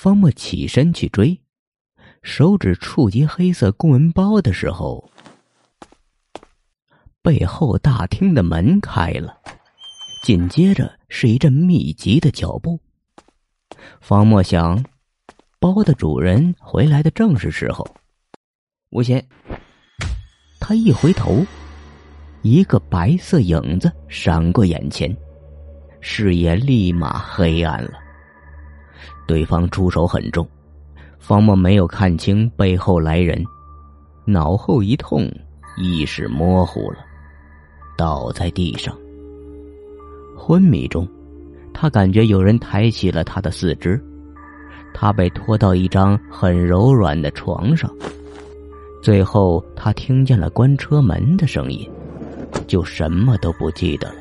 方墨起身去追，手指触及黑色公文包的时候，背后大厅的门开了，紧接着是一阵密集的脚步。方墨想，包的主人回来的正是时候。吴邪，他一回头，一个白色影子闪过眼前，视野立马黑暗了。对方出手很重，方墨没有看清背后来人，脑后一痛，意识模糊了，倒在地上。昏迷中，他感觉有人抬起了他的四肢，他被拖到一张很柔软的床上。最后，他听见了关车门的声音，就什么都不记得了。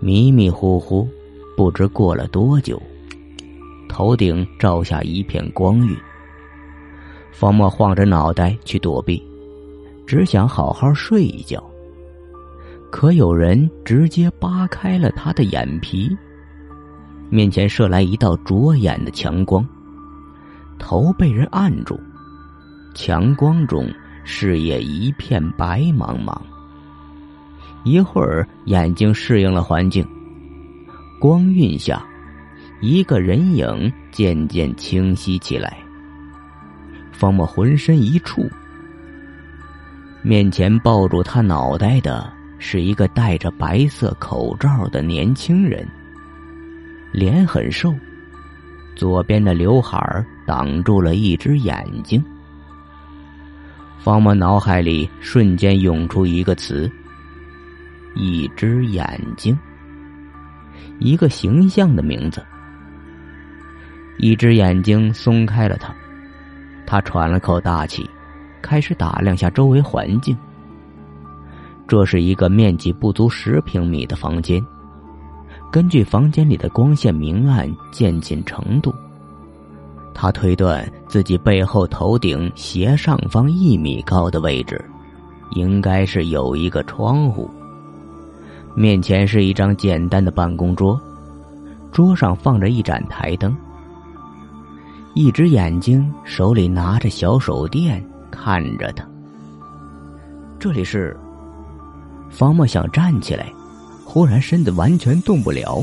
迷迷糊糊，不知过了多久。头顶照下一片光晕，方墨晃着脑袋去躲避，只想好好睡一觉。可有人直接扒开了他的眼皮，面前射来一道灼眼的强光，头被人按住，强光中视野一片白茫茫。一会儿，眼睛适应了环境，光晕下。一个人影渐渐清晰起来。方墨浑身一触，面前抱住他脑袋的是一个戴着白色口罩的年轻人，脸很瘦，左边的刘海挡住了一只眼睛。方墨脑海里瞬间涌出一个词：一只眼睛，一个形象的名字。一只眼睛松开了他，他喘了口大气，开始打量下周围环境。这是一个面积不足十平米的房间，根据房间里的光线明暗渐进程度，他推断自己背后头顶斜上方一米高的位置，应该是有一个窗户。面前是一张简单的办公桌，桌上放着一盏台灯。一只眼睛手里拿着小手电，看着他。这里是方墨想站起来，忽然身子完全动不了。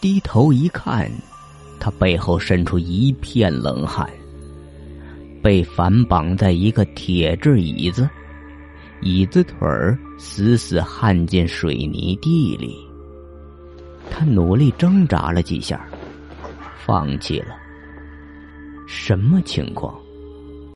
低头一看，他背后渗出一片冷汗。被反绑在一个铁质椅子，椅子腿儿死死焊进水泥地里。他努力挣扎了几下，放弃了。什么情况？